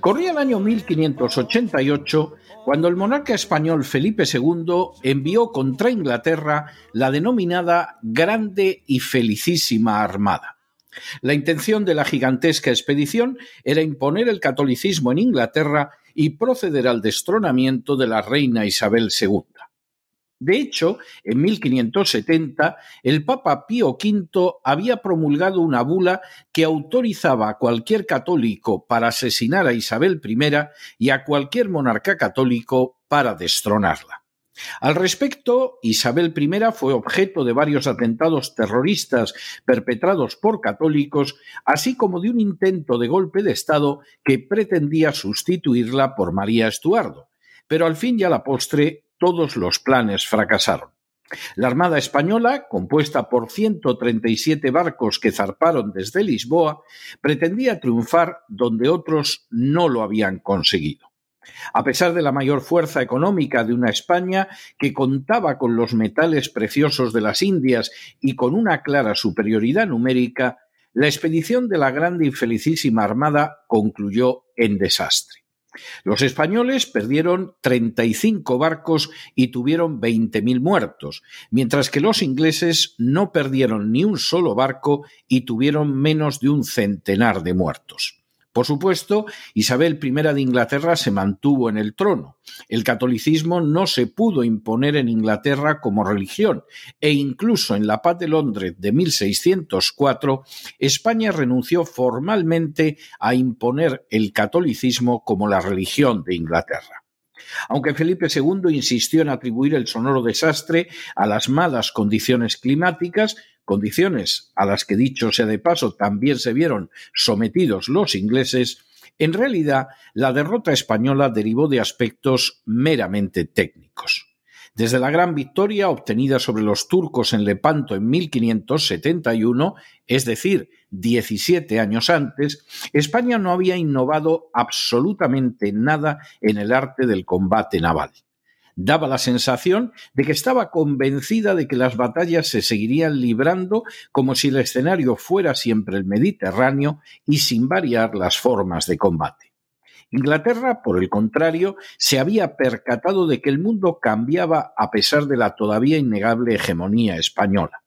Corría el año 1588 cuando el monarca español Felipe II envió contra Inglaterra la denominada Grande y Felicísima Armada. La intención de la gigantesca expedición era imponer el catolicismo en Inglaterra y proceder al destronamiento de la reina Isabel II. De hecho, en 1570, el Papa Pío V había promulgado una bula que autorizaba a cualquier católico para asesinar a Isabel I y a cualquier monarca católico para destronarla. Al respecto, Isabel I fue objeto de varios atentados terroristas perpetrados por católicos, así como de un intento de golpe de Estado que pretendía sustituirla por María Estuardo. Pero al fin y a la postre todos los planes fracasaron. La Armada Española, compuesta por 137 barcos que zarparon desde Lisboa, pretendía triunfar donde otros no lo habían conseguido. A pesar de la mayor fuerza económica de una España que contaba con los metales preciosos de las Indias y con una clara superioridad numérica, la expedición de la grande y felicísima Armada concluyó en desastre. Los españoles perdieron 35 barcos y tuvieron 20.000 muertos, mientras que los ingleses no perdieron ni un solo barco y tuvieron menos de un centenar de muertos. Por supuesto, Isabel I de Inglaterra se mantuvo en el trono. El catolicismo no se pudo imponer en Inglaterra como religión e incluso en la paz de Londres de 1604, España renunció formalmente a imponer el catolicismo como la religión de Inglaterra. Aunque Felipe II insistió en atribuir el sonoro desastre a las malas condiciones climáticas, condiciones a las que dicho sea de paso también se vieron sometidos los ingleses, en realidad la derrota española derivó de aspectos meramente técnicos. Desde la gran victoria obtenida sobre los turcos en Lepanto en 1571, es decir, 17 años antes, España no había innovado absolutamente nada en el arte del combate naval daba la sensación de que estaba convencida de que las batallas se seguirían librando como si el escenario fuera siempre el Mediterráneo y sin variar las formas de combate. Inglaterra, por el contrario, se había percatado de que el mundo cambiaba a pesar de la todavía innegable hegemonía española.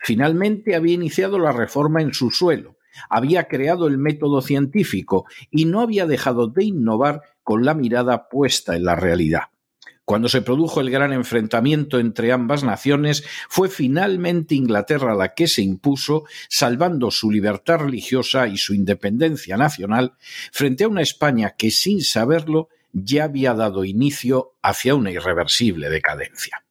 Finalmente había iniciado la reforma en su suelo, había creado el método científico y no había dejado de innovar con la mirada puesta en la realidad. Cuando se produjo el gran enfrentamiento entre ambas naciones, fue finalmente Inglaterra la que se impuso, salvando su libertad religiosa y su independencia nacional, frente a una España que, sin saberlo, ya había dado inicio hacia una irreversible decadencia.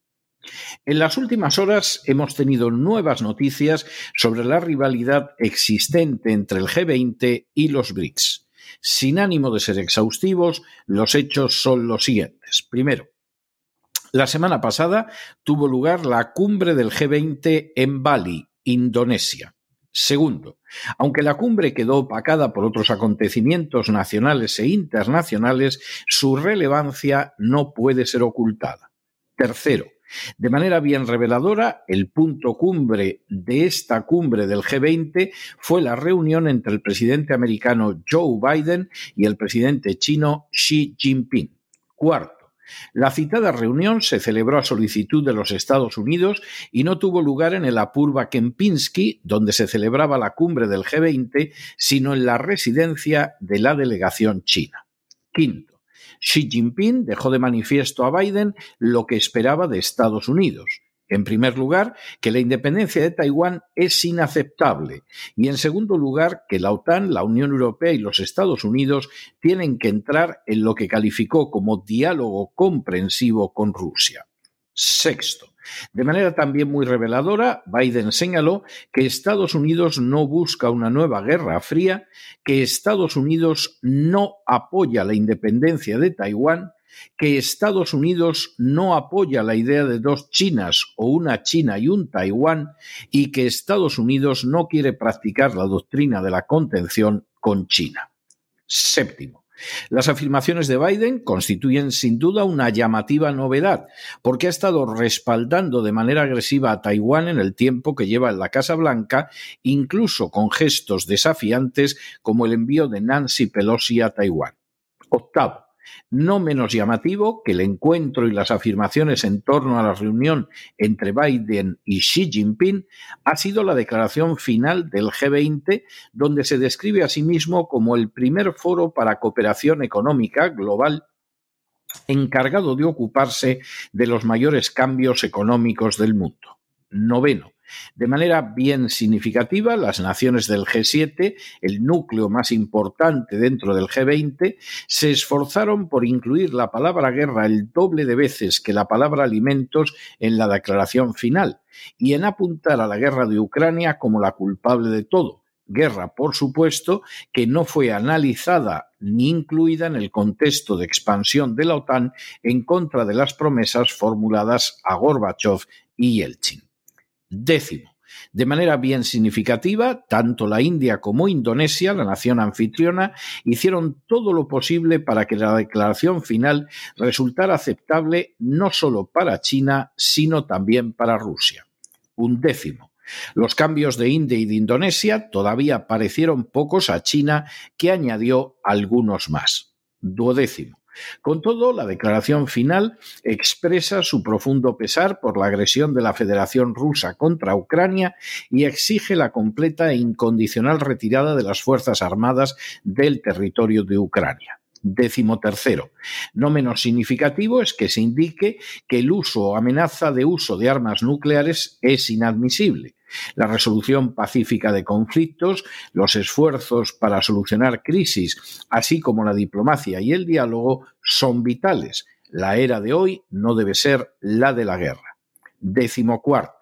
En las últimas horas hemos tenido nuevas noticias sobre la rivalidad existente entre el G20 y los BRICS. Sin ánimo de ser exhaustivos, los hechos son los siguientes. Primero, La semana pasada tuvo lugar la cumbre del G20 en Bali, Indonesia. Segundo, aunque la cumbre quedó opacada por otros acontecimientos nacionales e internacionales, su relevancia no puede ser ocultada. Tercero, de manera bien reveladora, el punto cumbre de esta cumbre del G20 fue la reunión entre el presidente americano Joe Biden y el presidente chino Xi Jinping. Cuarto, la citada reunión se celebró a solicitud de los Estados Unidos y no tuvo lugar en el Apurva Kempinski, donde se celebraba la cumbre del G20, sino en la residencia de la delegación china. Quinto, Xi Jinping dejó de manifiesto a Biden lo que esperaba de Estados Unidos. En primer lugar, que la independencia de Taiwán es inaceptable y en segundo lugar, que la OTAN, la Unión Europea y los Estados Unidos tienen que entrar en lo que calificó como diálogo comprensivo con Rusia. Sexto, de manera también muy reveladora, Biden señaló que Estados Unidos no busca una nueva guerra fría, que Estados Unidos no apoya la independencia de Taiwán que Estados Unidos no apoya la idea de dos Chinas o una China y un Taiwán y que Estados Unidos no quiere practicar la doctrina de la contención con China. Séptimo. Las afirmaciones de Biden constituyen sin duda una llamativa novedad, porque ha estado respaldando de manera agresiva a Taiwán en el tiempo que lleva en la Casa Blanca, incluso con gestos desafiantes como el envío de Nancy Pelosi a Taiwán. Octavo. No menos llamativo que el encuentro y las afirmaciones en torno a la reunión entre Biden y Xi Jinping ha sido la declaración final del G20, donde se describe a sí mismo como el primer foro para cooperación económica global encargado de ocuparse de los mayores cambios económicos del mundo. Noveno. De manera bien significativa, las naciones del G7, el núcleo más importante dentro del G20, se esforzaron por incluir la palabra guerra el doble de veces que la palabra alimentos en la declaración final y en apuntar a la guerra de Ucrania como la culpable de todo. Guerra, por supuesto, que no fue analizada ni incluida en el contexto de expansión de la OTAN en contra de las promesas formuladas a Gorbachev y Yeltsin. Décimo. De manera bien significativa, tanto la India como Indonesia, la nación anfitriona, hicieron todo lo posible para que la declaración final resultara aceptable no solo para China, sino también para Rusia. Un décimo. Los cambios de India y de Indonesia todavía parecieron pocos a China, que añadió algunos más. Duodécimo. Con todo, la declaración final expresa su profundo pesar por la agresión de la Federación Rusa contra Ucrania y exige la completa e incondicional retirada de las Fuerzas Armadas del territorio de Ucrania. Décimo tercero. No menos significativo es que se indique que el uso o amenaza de uso de armas nucleares es inadmisible la resolución pacífica de conflictos, los esfuerzos para solucionar crisis, así como la diplomacia y el diálogo son vitales. La era de hoy no debe ser la de la guerra. Décimo cuarto.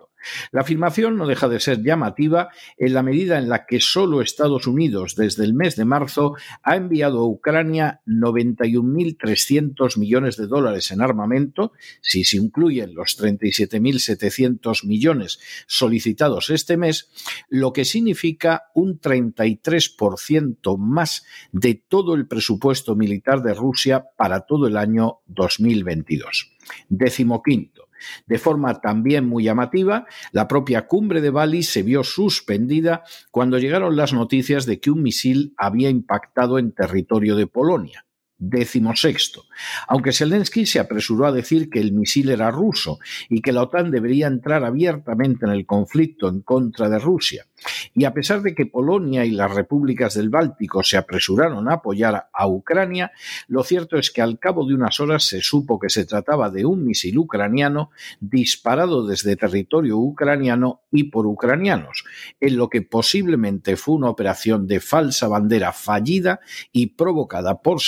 La afirmación no deja de ser llamativa en la medida en la que solo Estados Unidos desde el mes de marzo ha enviado a Ucrania 91.300 millones de dólares en armamento, si se incluyen los 37.700 millones solicitados este mes, lo que significa un 33% más de todo el presupuesto militar de Rusia para todo el año 2022. Décimo quinto. De forma también muy llamativa, la propia cumbre de Bali se vio suspendida cuando llegaron las noticias de que un misil había impactado en territorio de Polonia. Décimo sexto. Aunque Zelensky se apresuró a decir que el misil era ruso y que la OTAN debería entrar abiertamente en el conflicto en contra de Rusia, y a pesar de que Polonia y las repúblicas del Báltico se apresuraron a apoyar a Ucrania, lo cierto es que al cabo de unas horas se supo que se trataba de un misil ucraniano disparado desde territorio ucraniano y por ucranianos, en lo que posiblemente fue una operación de falsa bandera fallida y provocada por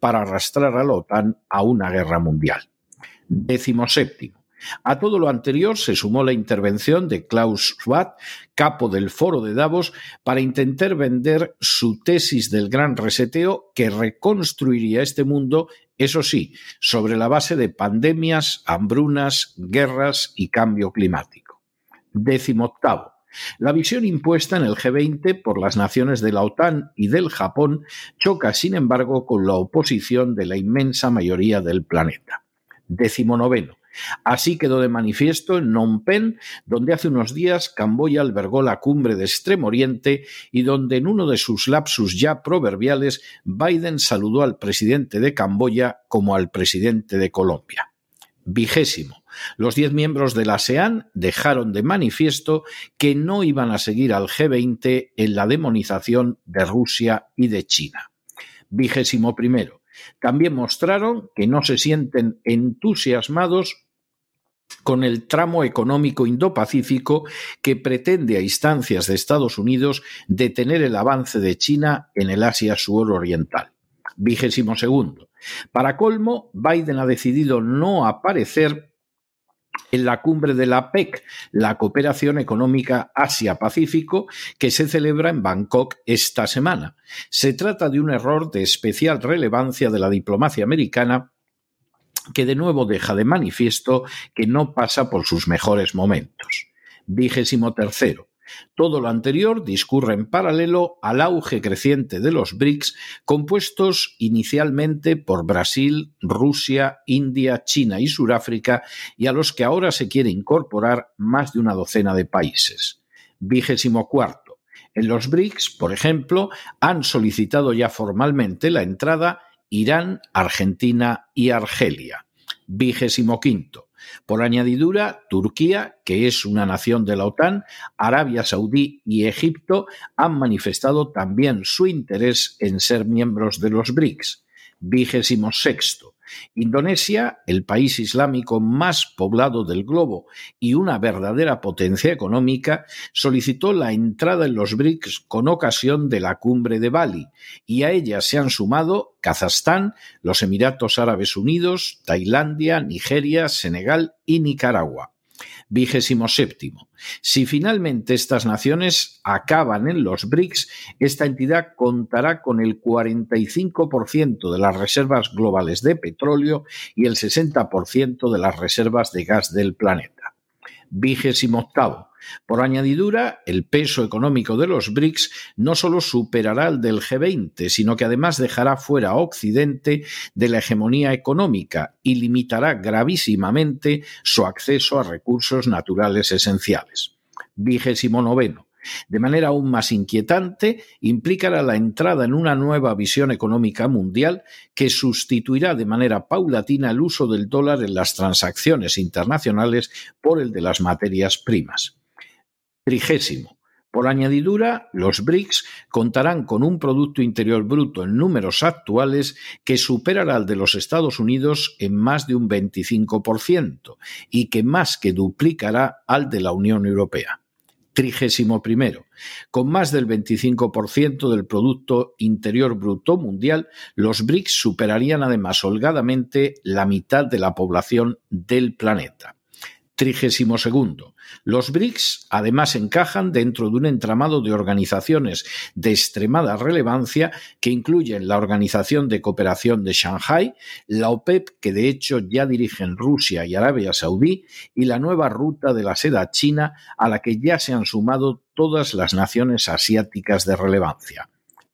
Para arrastrar a la OTAN a una guerra mundial. Décimo séptimo. A todo lo anterior se sumó la intervención de Klaus Schwab, capo del foro de Davos, para intentar vender su tesis del gran reseteo que reconstruiría este mundo, eso sí, sobre la base de pandemias, hambrunas, guerras y cambio climático. Décimo octavo. La visión impuesta en el G20 por las naciones de la OTAN y del Japón choca, sin embargo, con la oposición de la inmensa mayoría del planeta. Décimo noveno. Así quedó de manifiesto en Phnom Penh, donde hace unos días Camboya albergó la cumbre de Extremo Oriente y donde en uno de sus lapsus ya proverbiales Biden saludó al presidente de Camboya como al presidente de Colombia. Vigésimo. Los diez miembros de la ASEAN dejaron de manifiesto que no iban a seguir al G20 en la demonización de Rusia y de China. Vigésimo primero. También mostraron que no se sienten entusiasmados con el tramo económico Indo-Pacífico que pretende a instancias de Estados Unidos detener el avance de China en el Asia suroriental. Vigésimo segundo. Para colmo, Biden ha decidido no aparecer en la cumbre de la PEC, la Cooperación Económica Asia-Pacífico, que se celebra en Bangkok esta semana. Se trata de un error de especial relevancia de la diplomacia americana que de nuevo deja de manifiesto que no pasa por sus mejores momentos. Vigésimo tercero. Todo lo anterior discurre en paralelo al auge creciente de los BRICS, compuestos inicialmente por Brasil, Rusia, India, China y Sudáfrica, y a los que ahora se quiere incorporar más de una docena de países. Vigésimo cuarto. En los BRICS, por ejemplo, han solicitado ya formalmente la entrada Irán, Argentina y Argelia. Vigésimo quinto. Por añadidura, Turquía, que es una nación de la OTAN, Arabia Saudí y Egipto han manifestado también su interés en ser miembros de los BRICS. Vigésimo. Indonesia, el país islámico más poblado del globo y una verdadera potencia económica, solicitó la entrada en los BRICS con ocasión de la cumbre de Bali, y a ella se han sumado Kazajstán, los Emiratos Árabes Unidos, Tailandia, Nigeria, Senegal y Nicaragua. Vigésimo séptimo. Si finalmente estas naciones acaban en los BRICS, esta entidad contará con el 45% de las reservas globales de petróleo y el 60% de las reservas de gas del planeta. Vigésimo octavo. Por añadidura, el peso económico de los BRICS no solo superará el del G20, sino que además dejará fuera a Occidente de la hegemonía económica y limitará gravísimamente su acceso a recursos naturales esenciales. Vigésimo noveno. De manera aún más inquietante, implicará la entrada en una nueva visión económica mundial que sustituirá de manera paulatina el uso del dólar en las transacciones internacionales por el de las materias primas. Trigésimo. Por añadidura, los BRICS contarán con un Producto Interior Bruto en números actuales que superará al de los Estados Unidos en más de un 25% y que más que duplicará al de la Unión Europea. Trigésimo primero. Con más del 25% del Producto Interior Bruto mundial, los BRICS superarían además holgadamente la mitad de la población del planeta. Trigésimo segundo. Los BRICS además encajan dentro de un entramado de organizaciones de extremada relevancia que incluyen la Organización de Cooperación de Shanghai, la OPEP, que de hecho ya dirigen Rusia y Arabia Saudí, y la nueva ruta de la seda china a la que ya se han sumado todas las naciones asiáticas de relevancia.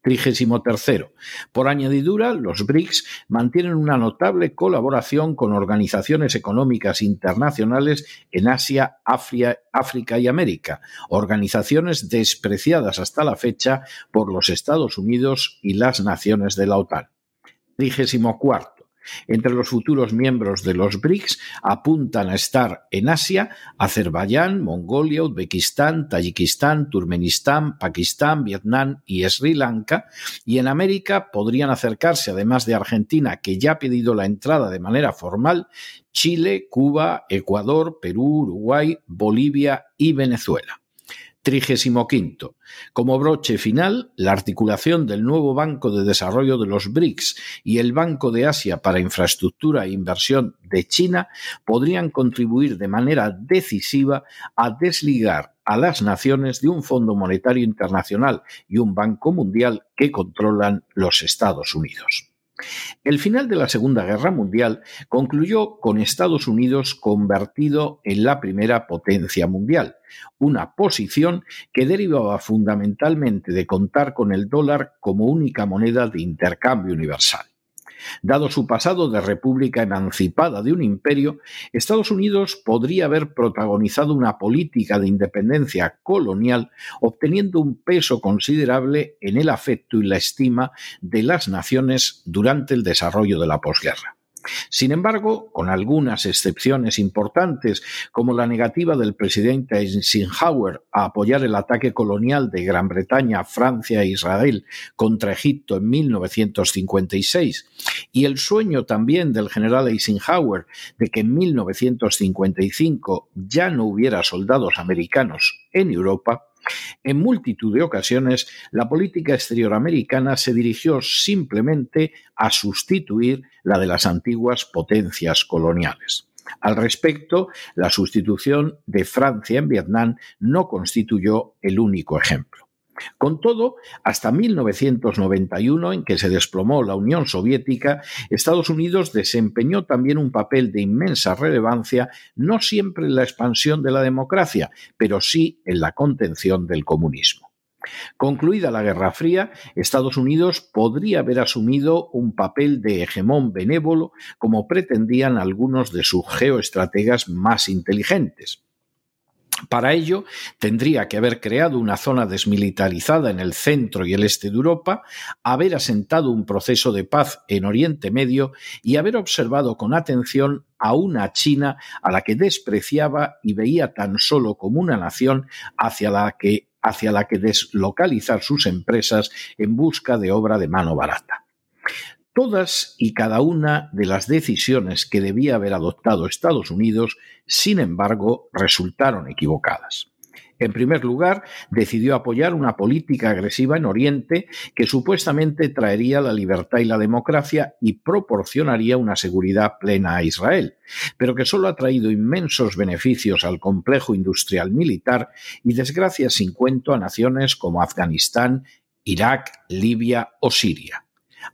Trigésimo tercero. Por añadidura, los BRICS mantienen una notable colaboración con organizaciones económicas internacionales en Asia, África y América, organizaciones despreciadas hasta la fecha por los Estados Unidos y las naciones de la OTAN. Trigésimo cuarto. Entre los futuros miembros de los BRICS apuntan a estar en Asia Azerbaiyán, Mongolia, Uzbekistán, Tayikistán, Turmenistán, Pakistán, Vietnam y Sri Lanka, y en América podrían acercarse, además de Argentina, que ya ha pedido la entrada de manera formal, Chile, Cuba, Ecuador, Perú, Uruguay, Bolivia y Venezuela. 35. Como broche final, la articulación del nuevo Banco de Desarrollo de los BRICS y el Banco de Asia para Infraestructura e Inversión de China podrían contribuir de manera decisiva a desligar a las naciones de un Fondo Monetario Internacional y un Banco Mundial que controlan los Estados Unidos. El final de la Segunda Guerra Mundial concluyó con Estados Unidos convertido en la primera potencia mundial, una posición que derivaba fundamentalmente de contar con el dólar como única moneda de intercambio universal. Dado su pasado de república emancipada de un imperio, Estados Unidos podría haber protagonizado una política de independencia colonial, obteniendo un peso considerable en el afecto y la estima de las naciones durante el desarrollo de la posguerra. Sin embargo, con algunas excepciones importantes, como la negativa del presidente Eisenhower a apoyar el ataque colonial de Gran Bretaña, Francia e Israel contra Egipto en 1956, y el sueño también del general Eisenhower de que en 1955 ya no hubiera soldados americanos en Europa, en multitud de ocasiones, la política exterior americana se dirigió simplemente a sustituir la de las antiguas potencias coloniales. Al respecto, la sustitución de Francia en Vietnam no constituyó el único ejemplo. Con todo, hasta 1991, en que se desplomó la Unión Soviética, Estados Unidos desempeñó también un papel de inmensa relevancia, no siempre en la expansión de la democracia, pero sí en la contención del comunismo. Concluida la Guerra Fría, Estados Unidos podría haber asumido un papel de hegemón benévolo como pretendían algunos de sus geoestrategas más inteligentes. Para ello, tendría que haber creado una zona desmilitarizada en el centro y el este de Europa, haber asentado un proceso de paz en Oriente Medio y haber observado con atención a una China a la que despreciaba y veía tan solo como una nación hacia la que, hacia la que deslocalizar sus empresas en busca de obra de mano barata. Todas y cada una de las decisiones que debía haber adoptado Estados Unidos, sin embargo, resultaron equivocadas. En primer lugar, decidió apoyar una política agresiva en Oriente que supuestamente traería la libertad y la democracia y proporcionaría una seguridad plena a Israel, pero que solo ha traído inmensos beneficios al complejo industrial militar y desgracias sin cuento a naciones como Afganistán, Irak, Libia o Siria.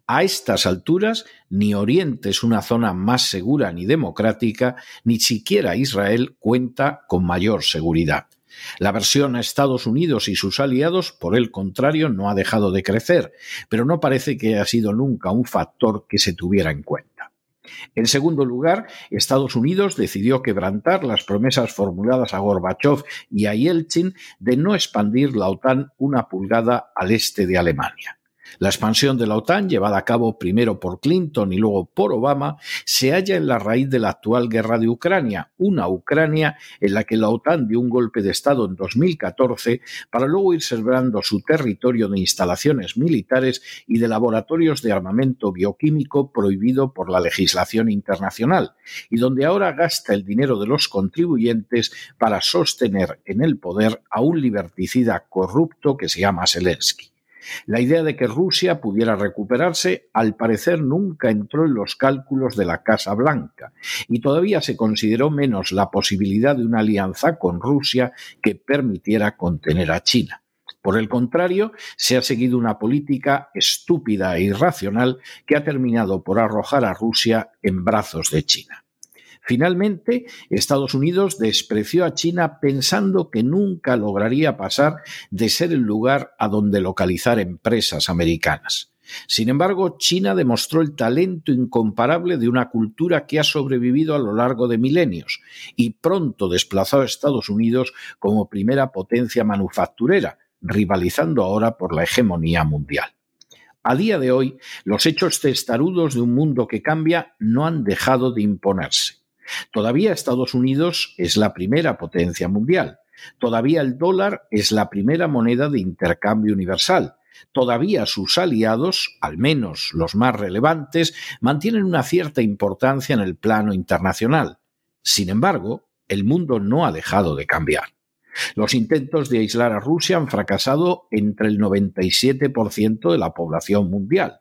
A estas alturas, ni Oriente es una zona más segura ni democrática, ni siquiera Israel cuenta con mayor seguridad. La versión a Estados Unidos y sus aliados, por el contrario, no ha dejado de crecer, pero no parece que haya sido nunca un factor que se tuviera en cuenta. En segundo lugar, Estados Unidos decidió quebrantar las promesas formuladas a Gorbachev y a Yeltsin de no expandir la OTAN una pulgada al este de Alemania. La expansión de la OTAN, llevada a cabo primero por Clinton y luego por Obama, se halla en la raíz de la actual guerra de Ucrania, una Ucrania en la que la OTAN dio un golpe de Estado en 2014 para luego ir celebrando su territorio de instalaciones militares y de laboratorios de armamento bioquímico prohibido por la legislación internacional, y donde ahora gasta el dinero de los contribuyentes para sostener en el poder a un liberticida corrupto que se llama Zelensky. La idea de que Rusia pudiera recuperarse al parecer nunca entró en los cálculos de la Casa Blanca y todavía se consideró menos la posibilidad de una alianza con Rusia que permitiera contener a China. Por el contrario, se ha seguido una política estúpida e irracional que ha terminado por arrojar a Rusia en brazos de China. Finalmente, Estados Unidos despreció a China pensando que nunca lograría pasar de ser el lugar a donde localizar empresas americanas. Sin embargo, China demostró el talento incomparable de una cultura que ha sobrevivido a lo largo de milenios y pronto desplazó a Estados Unidos como primera potencia manufacturera, rivalizando ahora por la hegemonía mundial. A día de hoy, los hechos testarudos de un mundo que cambia no han dejado de imponerse. Todavía Estados Unidos es la primera potencia mundial. Todavía el dólar es la primera moneda de intercambio universal. Todavía sus aliados, al menos los más relevantes, mantienen una cierta importancia en el plano internacional. Sin embargo, el mundo no ha dejado de cambiar. Los intentos de aislar a Rusia han fracasado entre el 97% de la población mundial.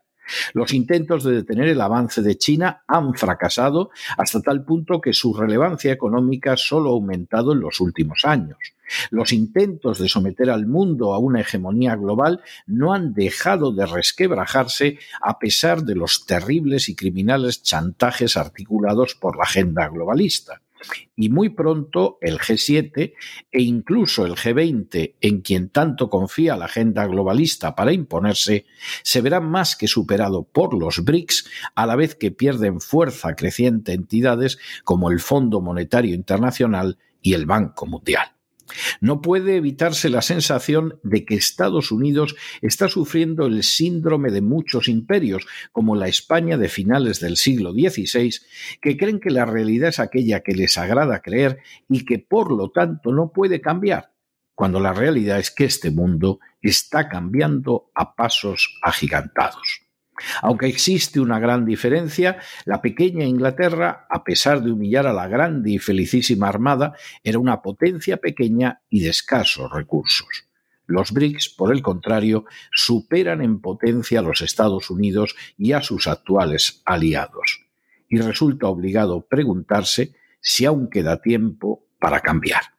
Los intentos de detener el avance de China han fracasado hasta tal punto que su relevancia económica solo ha aumentado en los últimos años. Los intentos de someter al mundo a una hegemonía global no han dejado de resquebrajarse a pesar de los terribles y criminales chantajes articulados por la agenda globalista y muy pronto el G7 e incluso el G20, en quien tanto confía la agenda globalista para imponerse, se verán más que superado por los BRICS a la vez que pierden fuerza creciente entidades como el Fondo Monetario Internacional y el Banco Mundial. No puede evitarse la sensación de que Estados Unidos está sufriendo el síndrome de muchos imperios, como la España de finales del siglo XVI, que creen que la realidad es aquella que les agrada creer y que por lo tanto no puede cambiar, cuando la realidad es que este mundo está cambiando a pasos agigantados. Aunque existe una gran diferencia, la pequeña Inglaterra, a pesar de humillar a la grande y felicísima Armada, era una potencia pequeña y de escasos recursos. Los BRICS, por el contrario, superan en potencia a los Estados Unidos y a sus actuales aliados. Y resulta obligado preguntarse si aún queda tiempo para cambiar.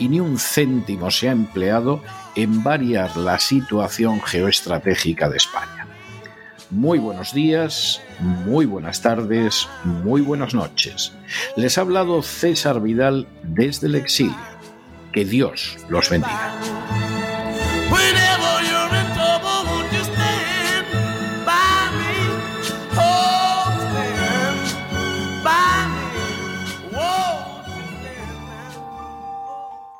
y ni un céntimo se ha empleado en variar la situación geoestratégica de España. Muy buenos días, muy buenas tardes, muy buenas noches. Les ha hablado César Vidal desde el exilio. Que Dios los bendiga.